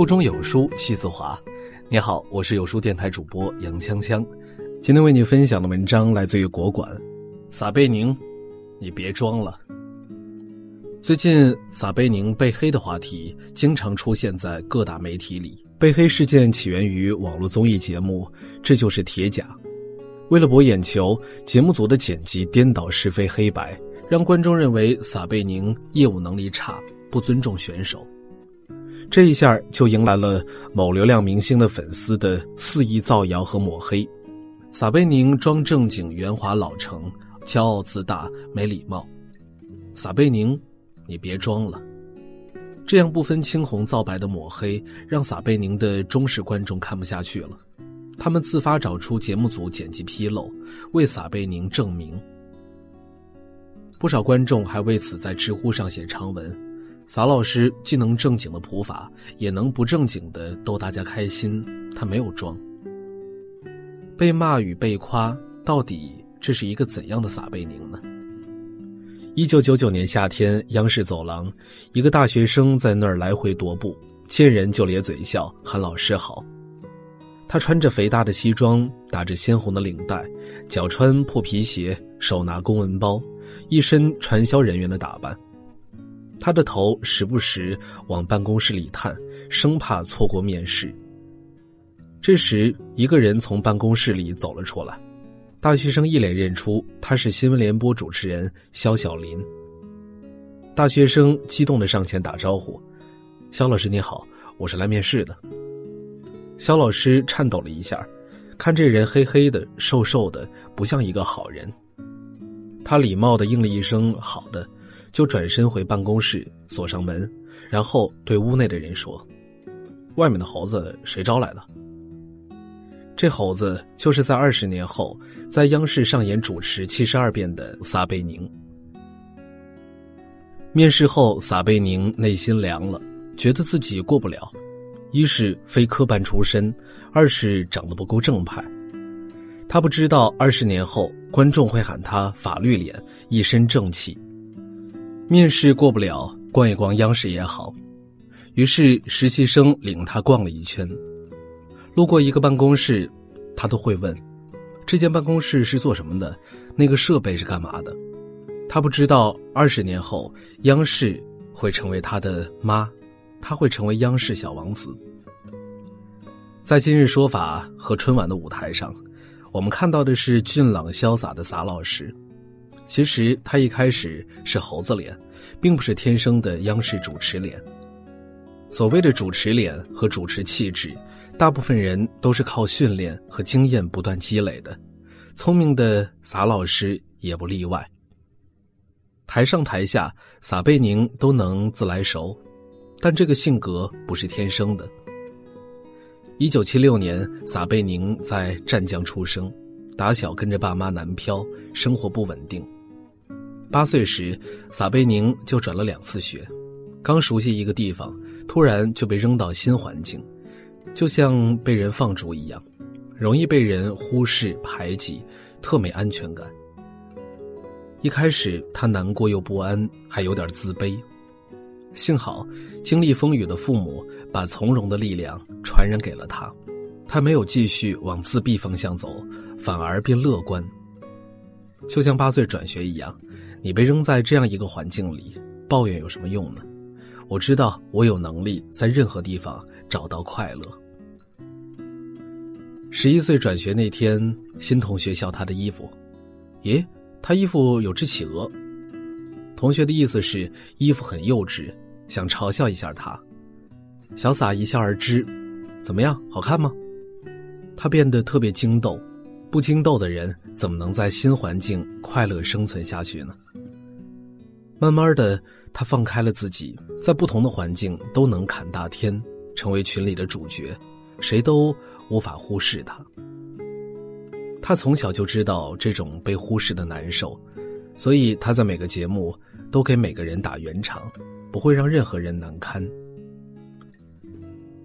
腹中有书气自华。你好，我是有书电台主播杨锵锵。今天为你分享的文章来自于国馆。撒贝宁，你别装了。最近撒贝宁被黑的话题经常出现在各大媒体里。被黑事件起源于网络综艺节目《这就是铁甲》，为了博眼球，节目组的剪辑颠倒是非黑白，让观众认为撒贝宁业务能力差，不尊重选手。这一下就迎来了某流量明星的粉丝的肆意造谣和抹黑。撒贝宁装正经、圆滑老成、骄傲自大、没礼貌。撒贝宁，你别装了。这样不分青红皂白的抹黑，让撒贝宁的忠实观众看不下去了。他们自发找出节目组剪辑纰漏，为撒贝宁证明。不少观众还为此在知乎上写长文。撒老师既能正经的普法，也能不正经的逗大家开心。他没有装。被骂与被夸，到底这是一个怎样的撒贝宁呢？一九九九年夏天，央视走廊，一个大学生在那儿来回踱步，见人就咧嘴笑，喊老师好。他穿着肥大的西装，打着鲜红的领带，脚穿破皮鞋，手拿公文包，一身传销人员的打扮。他的头时不时往办公室里探，生怕错过面试。这时，一个人从办公室里走了出来，大学生一脸认出他是新闻联播主持人肖小林。大学生激动的上前打招呼：“肖老师你好，我是来面试的。”肖老师颤抖了一下，看这人黑黑的、瘦瘦的，不像一个好人。他礼貌的应了一声“好的”。就转身回办公室，锁上门，然后对屋内的人说：“外面的猴子谁招来的？”这猴子就是在二十年后在央视上演主持七十二变的撒贝宁。面试后，撒贝宁内心凉了，觉得自己过不了，一是非科班出身，二是长得不够正派。他不知道二十年后观众会喊他“法律脸”，一身正气。面试过不了，逛一逛央视也好。于是实习生领他逛了一圈，路过一个办公室，他都会问：“这间办公室是做什么的？那个设备是干嘛的？”他不知道，二十年后央视会成为他的妈，他会成为央视小王子。在今日说法和春晚的舞台上，我们看到的是俊朗潇洒的撒老师。其实他一开始是猴子脸，并不是天生的央视主持脸。所谓的主持脸和主持气质，大部分人都是靠训练和经验不断积累的。聪明的撒老师也不例外。台上台下，撒贝宁都能自来熟，但这个性格不是天生的。一九七六年，撒贝宁在湛江出生，打小跟着爸妈南漂，生活不稳定。八岁时，撒贝宁就转了两次学。刚熟悉一个地方，突然就被扔到新环境，就像被人放逐一样，容易被人忽视排挤，特没安全感。一开始他难过又不安，还有点自卑。幸好经历风雨的父母把从容的力量传染给了他，他没有继续往自闭方向走，反而变乐观。就像八岁转学一样。你被扔在这样一个环境里，抱怨有什么用呢？我知道我有能力在任何地方找到快乐。十一岁转学那天，新同学笑他的衣服，咦，他衣服有只企鹅。同学的意思是衣服很幼稚，想嘲笑一下他。小撒一笑而之，怎么样，好看吗？他变得特别惊逗，不惊逗的人怎么能在新环境快乐生存下去呢？慢慢的，他放开了自己，在不同的环境都能侃大天，成为群里的主角，谁都无法忽视他。他从小就知道这种被忽视的难受，所以他在每个节目都给每个人打圆场，不会让任何人难堪。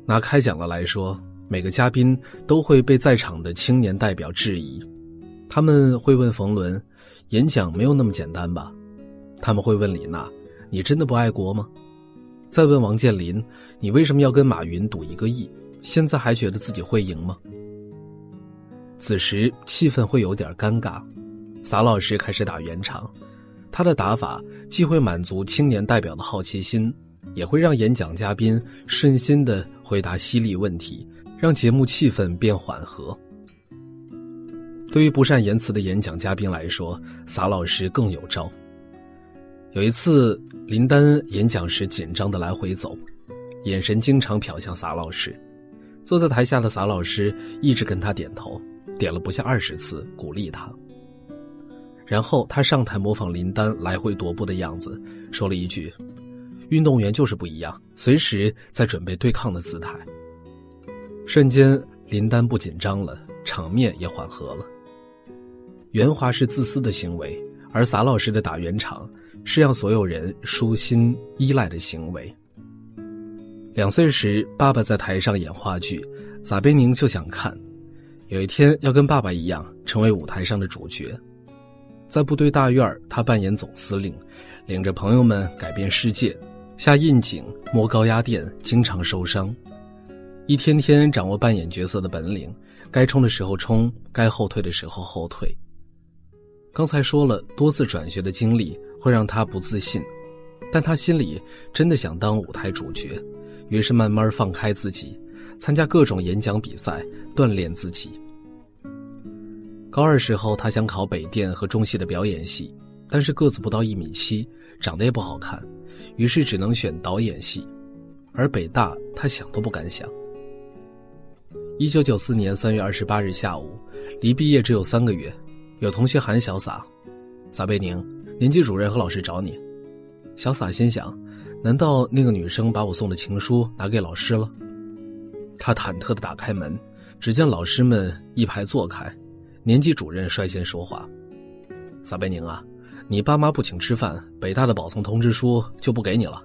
拿开讲了来说，每个嘉宾都会被在场的青年代表质疑，他们会问冯仑：“演讲没有那么简单吧？”他们会问李娜：“你真的不爱国吗？”再问王健林：“你为什么要跟马云赌一个亿？现在还觉得自己会赢吗？”此时气氛会有点尴尬。撒老师开始打圆场，他的打法既会满足青年代表的好奇心，也会让演讲嘉宾顺心的回答犀利问题，让节目气氛变缓和。对于不善言辞的演讲嘉宾来说，撒老师更有招。有一次，林丹演讲时紧张的来回走，眼神经常瞟向撒老师。坐在台下的撒老师一直跟他点头，点了不下二十次，鼓励他。然后他上台模仿林丹来回踱步的样子，说了一句：“运动员就是不一样，随时在准备对抗的姿态。”瞬间，林丹不紧张了，场面也缓和了。圆滑是自私的行为，而撒老师的打圆场是让所有人舒心依赖的行为。两岁时，爸爸在台上演话剧，撒贝宁就想看，有一天要跟爸爸一样成为舞台上的主角。在部队大院他扮演总司令，领着朋友们改变世界，下印井、摸高压电，经常受伤，一天天掌握扮演角色的本领，该冲的时候冲，该后退的时候后退。刚才说了，多次转学的经历会让他不自信，但他心里真的想当舞台主角，于是慢慢放开自己，参加各种演讲比赛，锻炼自己。高二时候，他想考北电和中戏的表演系，但是个子不到一米七，长得也不好看，于是只能选导演系，而北大他想都不敢想。一九九四年三月二十八日下午，离毕业只有三个月。有同学喊小撒，撒贝宁，年级主任和老师找你。小撒心想，难道那个女生把我送的情书拿给老师了？他忐忑的打开门，只见老师们一排坐开，年级主任率先说话：“撒贝宁啊，你爸妈不请吃饭，北大的保送通知书就不给你了。”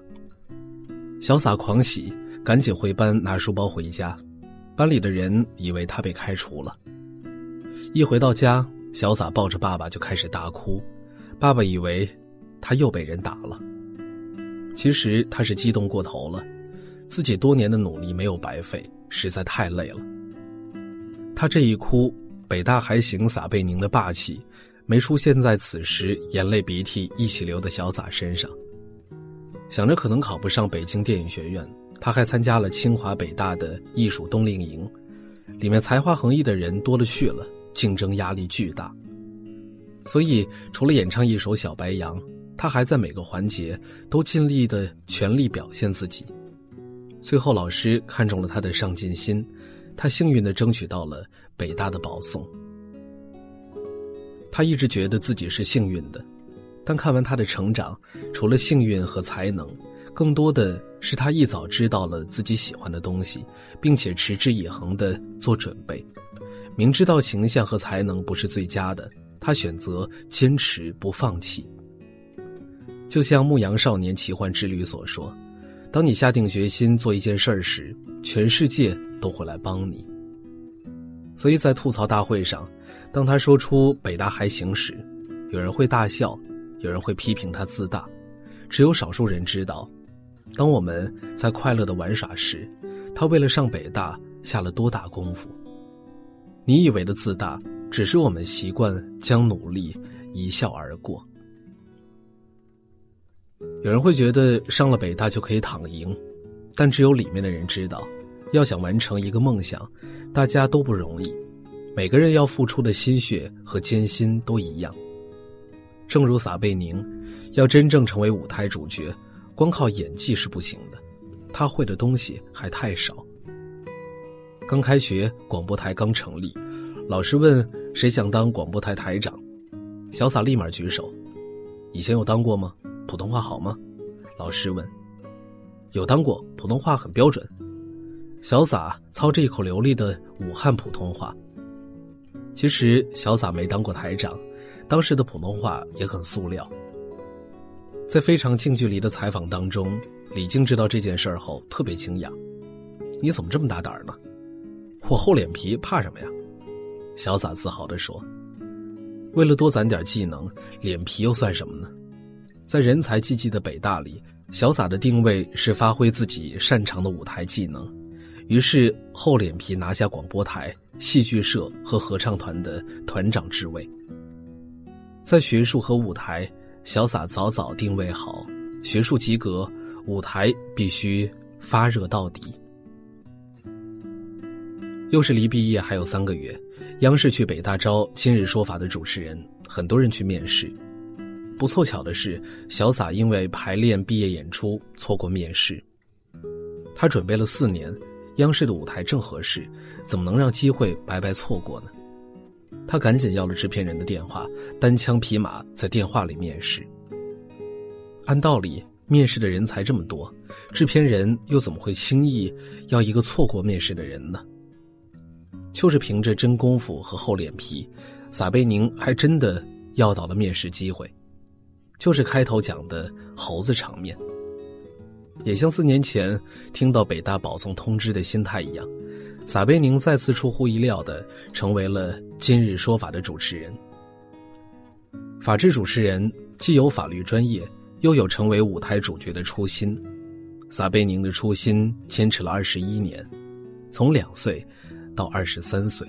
小撒狂喜，赶紧回班拿书包回家。班里的人以为他被开除了。一回到家。小撒抱着爸爸就开始大哭，爸爸以为他又被人打了。其实他是激动过头了，自己多年的努力没有白费，实在太累了。他这一哭，北大还行撒贝宁的霸气没出现在此时眼泪鼻涕一起流的小撒身上。想着可能考不上北京电影学院，他还参加了清华北大的艺术冬令营，里面才华横溢的人多了去了。竞争压力巨大，所以除了演唱一首《小白杨》，他还在每个环节都尽力的全力表现自己。最后，老师看中了他的上进心，他幸运的争取到了北大的保送。他一直觉得自己是幸运的，但看完他的成长，除了幸运和才能，更多的是他一早知道了自己喜欢的东西，并且持之以恒的做准备。明知道形象和才能不是最佳的，他选择坚持不放弃。就像《牧羊少年奇幻之旅》所说：“当你下定决心做一件事儿时，全世界都会来帮你。”所以在吐槽大会上，当他说出“北大还行”时，有人会大笑，有人会批评他自大，只有少数人知道，当我们在快乐的玩耍时，他为了上北大下了多大功夫。你以为的自大，只是我们习惯将努力一笑而过。有人会觉得上了北大就可以躺赢，但只有里面的人知道，要想完成一个梦想，大家都不容易，每个人要付出的心血和艰辛都一样。正如撒贝宁，要真正成为舞台主角，光靠演技是不行的，他会的东西还太少。刚开学，广播台刚成立，老师问谁想当广播台台长，小撒立马举手。以前有当过吗？普通话好吗？老师问。有当过，普通话很标准。小撒操着一口流利的武汉普通话。其实小撒没当过台长，当时的普通话也很塑料。在非常近距离的采访当中，李静知道这件事儿后特别惊讶：“你怎么这么大胆呢？”我厚脸皮，怕什么呀？小撒自豪地说：“为了多攒点技能，脸皮又算什么呢？在人才济济的北大里，小撒的定位是发挥自己擅长的舞台技能，于是厚脸皮拿下广播台、戏剧社和合唱团的团长职位。在学术和舞台，小撒早早定位好，学术及格，舞台必须发热到底。又是离毕业还有三个月，央视去北大招《今日说法》的主持人，很多人去面试。不凑巧的是，小撒因为排练毕业演出错过面试。他准备了四年，央视的舞台正合适，怎么能让机会白白错过呢？他赶紧要了制片人的电话，单枪匹马在电话里面试。按道理，面试的人才这么多，制片人又怎么会轻易要一个错过面试的人呢？就是凭着真功夫和厚脸皮，撒贝宁还真的要到了面试机会。就是开头讲的猴子场面，也像四年前听到北大保送通知的心态一样，撒贝宁再次出乎意料的成为了《今日说法》的主持人。法制主持人既有法律专业，又有成为舞台主角的初心。撒贝宁的初心坚持了二十一年，从两岁到二十三岁。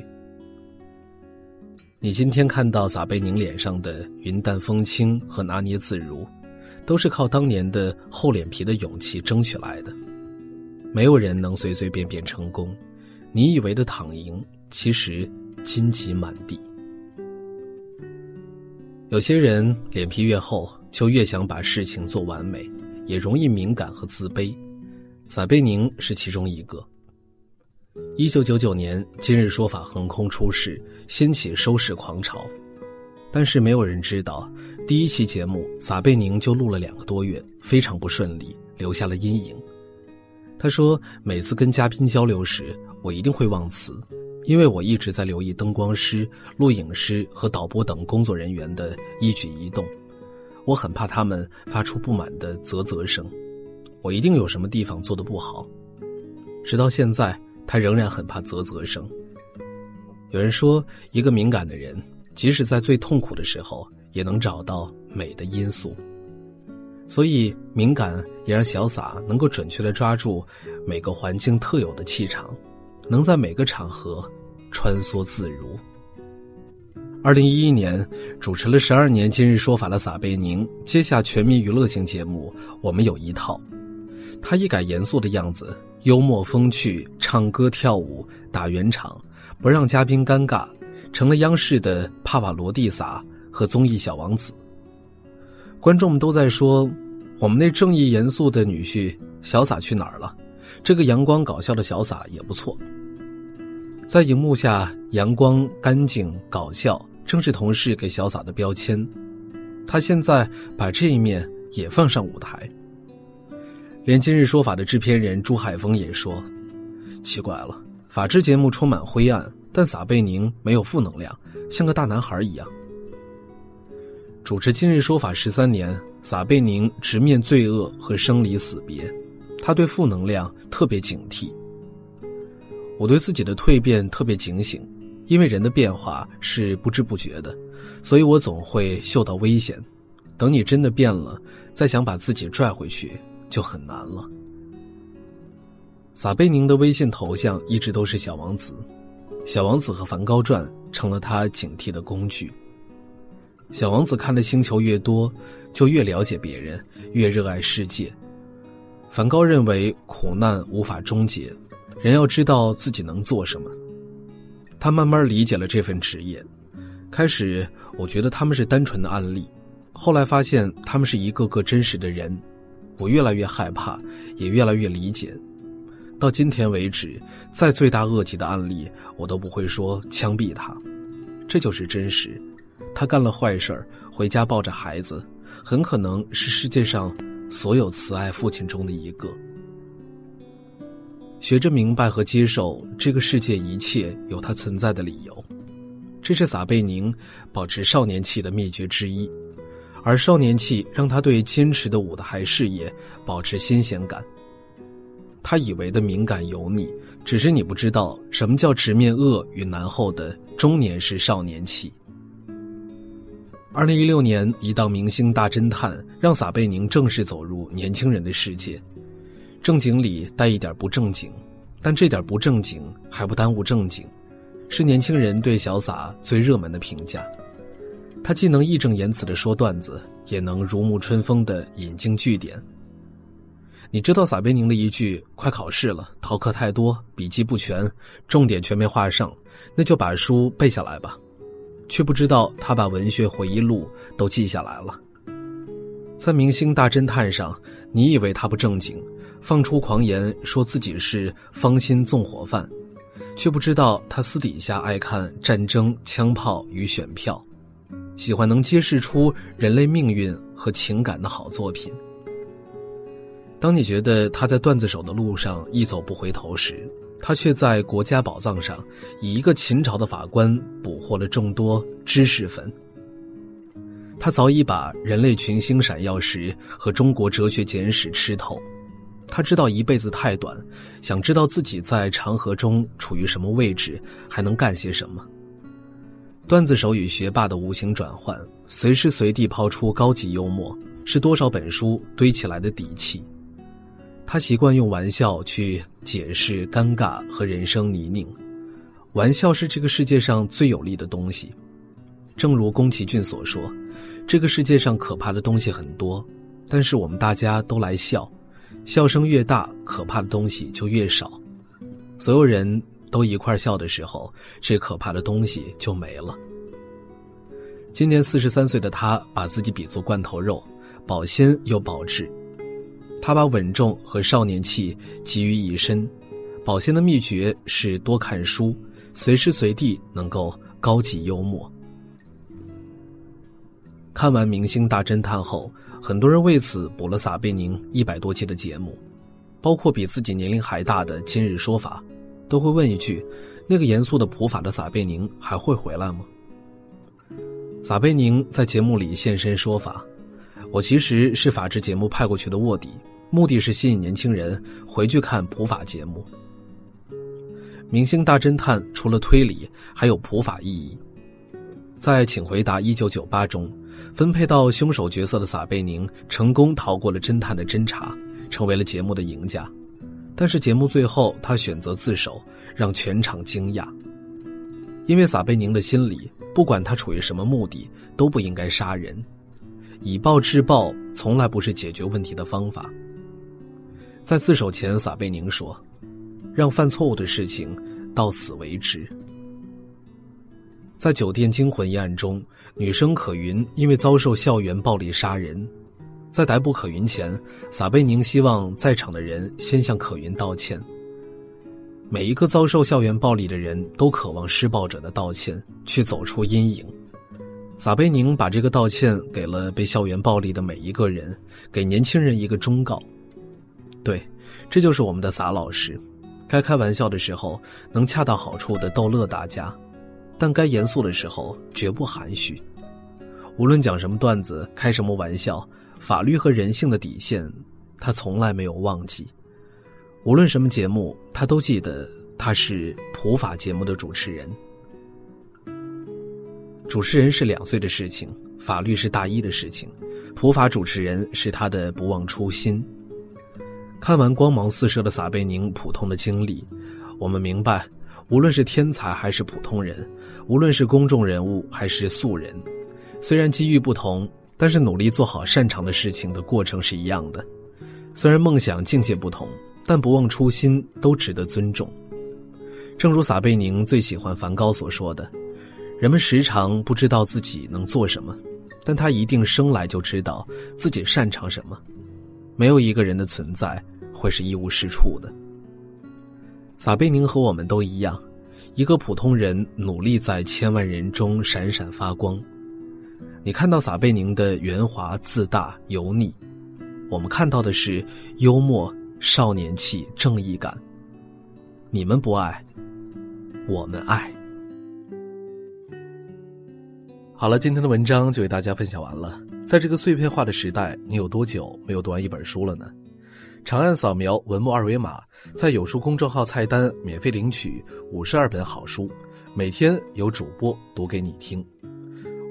你今天看到撒贝宁脸上的云淡风轻和拿捏自如，都是靠当年的厚脸皮的勇气争取来的。没有人能随随便便成功，你以为的躺赢，其实荆棘满地。有些人脸皮越厚，就越想把事情做完美，也容易敏感和自卑。撒贝宁是其中一个。一九九九年，《今日说法》横空出世，掀起收视狂潮。但是没有人知道，第一期节目撒贝宁就录了两个多月，非常不顺利，留下了阴影。他说：“每次跟嘉宾交流时，我一定会忘词，因为我一直在留意灯光师、录影师和导播等工作人员的一举一动，我很怕他们发出不满的啧啧声，我一定有什么地方做的不好。”直到现在。他仍然很怕啧啧声。有人说，一个敏感的人，即使在最痛苦的时候，也能找到美的因素。所以，敏感也让小撒能够准确的抓住每个环境特有的气场，能在每个场合穿梭自如。二零一一年，主持了十二年《今日说法》的撒贝宁接下全民娱乐性节目《我们有一套》，他一改严肃的样子。幽默风趣，唱歌跳舞，打圆场，不让嘉宾尴尬，成了央视的帕瓦罗蒂萨和综艺小王子。观众们都在说：“我们那正义严肃的女婿小撒去哪儿了？”这个阳光搞笑的小撒也不错。在荧幕下，阳光、干净、搞笑，正是同事给小撒的标签。他现在把这一面也放上舞台。连今日说法的制片人朱海峰也说：“奇怪了，法制节目充满灰暗，但撒贝宁没有负能量，像个大男孩一样。”主持今日说法十三年，撒贝宁直面罪恶和生离死别，他对负能量特别警惕。我对自己的蜕变特别警醒，因为人的变化是不知不觉的，所以我总会嗅到危险。等你真的变了，再想把自己拽回去。就很难了。撒贝宁的微信头像一直都是小王子，小王子和梵高传成了他警惕的工具。小王子看的星球越多，就越了解别人，越热爱世界。梵高认为苦难无法终结，人要知道自己能做什么。他慢慢理解了这份职业。开始我觉得他们是单纯的案例，后来发现他们是一个个真实的人。我越来越害怕，也越来越理解。到今天为止，再罪大恶极的案例，我都不会说枪毙他。这就是真实。他干了坏事儿，回家抱着孩子，很可能是世界上所有慈爱父亲中的一个。学着明白和接受这个世界一切有它存在的理由，这是撒贝宁保持少年气的秘诀之一。而少年气让他对坚持的舞台事业保持新鲜感。他以为的敏感油腻，只是你不知道什么叫直面恶与难后的中年式少年气。二零一六年，一档《明星大侦探》让撒贝宁正式走入年轻人的世界，正经里带一点不正经，但这点不正经还不耽误正经，是年轻人对小撒最热门的评价。他既能义正言辞的说段子，也能如沐春风的引经据典。你知道撒贝宁的一句“快考试了，逃课太多，笔记不全，重点全没画上，那就把书背下来吧。”却不知道他把文学回忆录都记下来了。在《明星大侦探》上，你以为他不正经，放出狂言说自己是芳心纵火犯，却不知道他私底下爱看战争、枪炮与选票，喜欢能揭示出人类命运和情感的好作品。当你觉得他在段子手的路上一走不回头时，他却在国家宝藏上，以一个秦朝的法官捕获了众多知识分。他早已把人类群星闪耀时和中国哲学简史吃透。他知道一辈子太短，想知道自己在长河中处于什么位置，还能干些什么。段子手与学霸的无形转换，随时随地抛出高级幽默，是多少本书堆起来的底气。他习惯用玩笑去解释尴尬和人生泥泞，玩笑是这个世界上最有力的东西。正如宫崎骏所说：“这个世界上可怕的东西很多，但是我们大家都来笑，笑声越大，可怕的东西就越少。所有人都一块笑的时候，这可怕的东西就没了。”今年四十三岁的他，把自己比作罐头肉，保鲜又保质。他把稳重和少年气集于一身，保鲜的秘诀是多看书，随时随地能够高级幽默。看完《明星大侦探》后，很多人为此补了撒贝宁一百多期的节目，包括比自己年龄还大的《今日说法》，都会问一句：那个严肃的普法的撒贝宁还会回来吗？撒贝宁在节目里现身说法：“我其实是法制节目派过去的卧底。”目的是吸引年轻人回去看普法节目。《明星大侦探》除了推理，还有普法意义。在《请回答一九九八》中，分配到凶手角色的撒贝宁成功逃过了侦探的侦查，成为了节目的赢家。但是节目最后，他选择自首，让全场惊讶。因为撒贝宁的心里，不管他处于什么目的，都不应该杀人。以暴制暴从来不是解决问题的方法。在自首前，撒贝宁说：“让犯错误的事情到此为止。”在酒店惊魂一案中，女生可云因为遭受校园暴力杀人，在逮捕可云前，撒贝宁希望在场的人先向可云道歉。每一个遭受校园暴力的人都渴望施暴者的道歉，去走出阴影。撒贝宁把这个道歉给了被校园暴力的每一个人，给年轻人一个忠告。对，这就是我们的撒老师，该开玩笑的时候能恰到好处的逗乐大家，但该严肃的时候绝不含蓄。无论讲什么段子，开什么玩笑，法律和人性的底线，他从来没有忘记。无论什么节目，他都记得他是普法节目的主持人。主持人是两岁的事情，法律是大一的事情，普法主持人是他的不忘初心。看完光芒四射的撒贝宁普通的经历，我们明白，无论是天才还是普通人，无论是公众人物还是素人，虽然机遇不同，但是努力做好擅长的事情的过程是一样的。虽然梦想境界不同，但不忘初心都值得尊重。正如撒贝宁最喜欢梵高所说的：“人们时常不知道自己能做什么，但他一定生来就知道自己擅长什么。没有一个人的存在。”会是一无是处的。撒贝宁和我们都一样，一个普通人努力在千万人中闪闪发光。你看到撒贝宁的圆滑、自大、油腻，我们看到的是幽默、少年气、正义感。你们不爱，我们爱。好了，今天的文章就为大家分享完了。在这个碎片化的时代，你有多久没有读完一本书了呢？长按扫描文末二维码，在有书公众号菜单免费领取五十二本好书，每天有主播读给你听。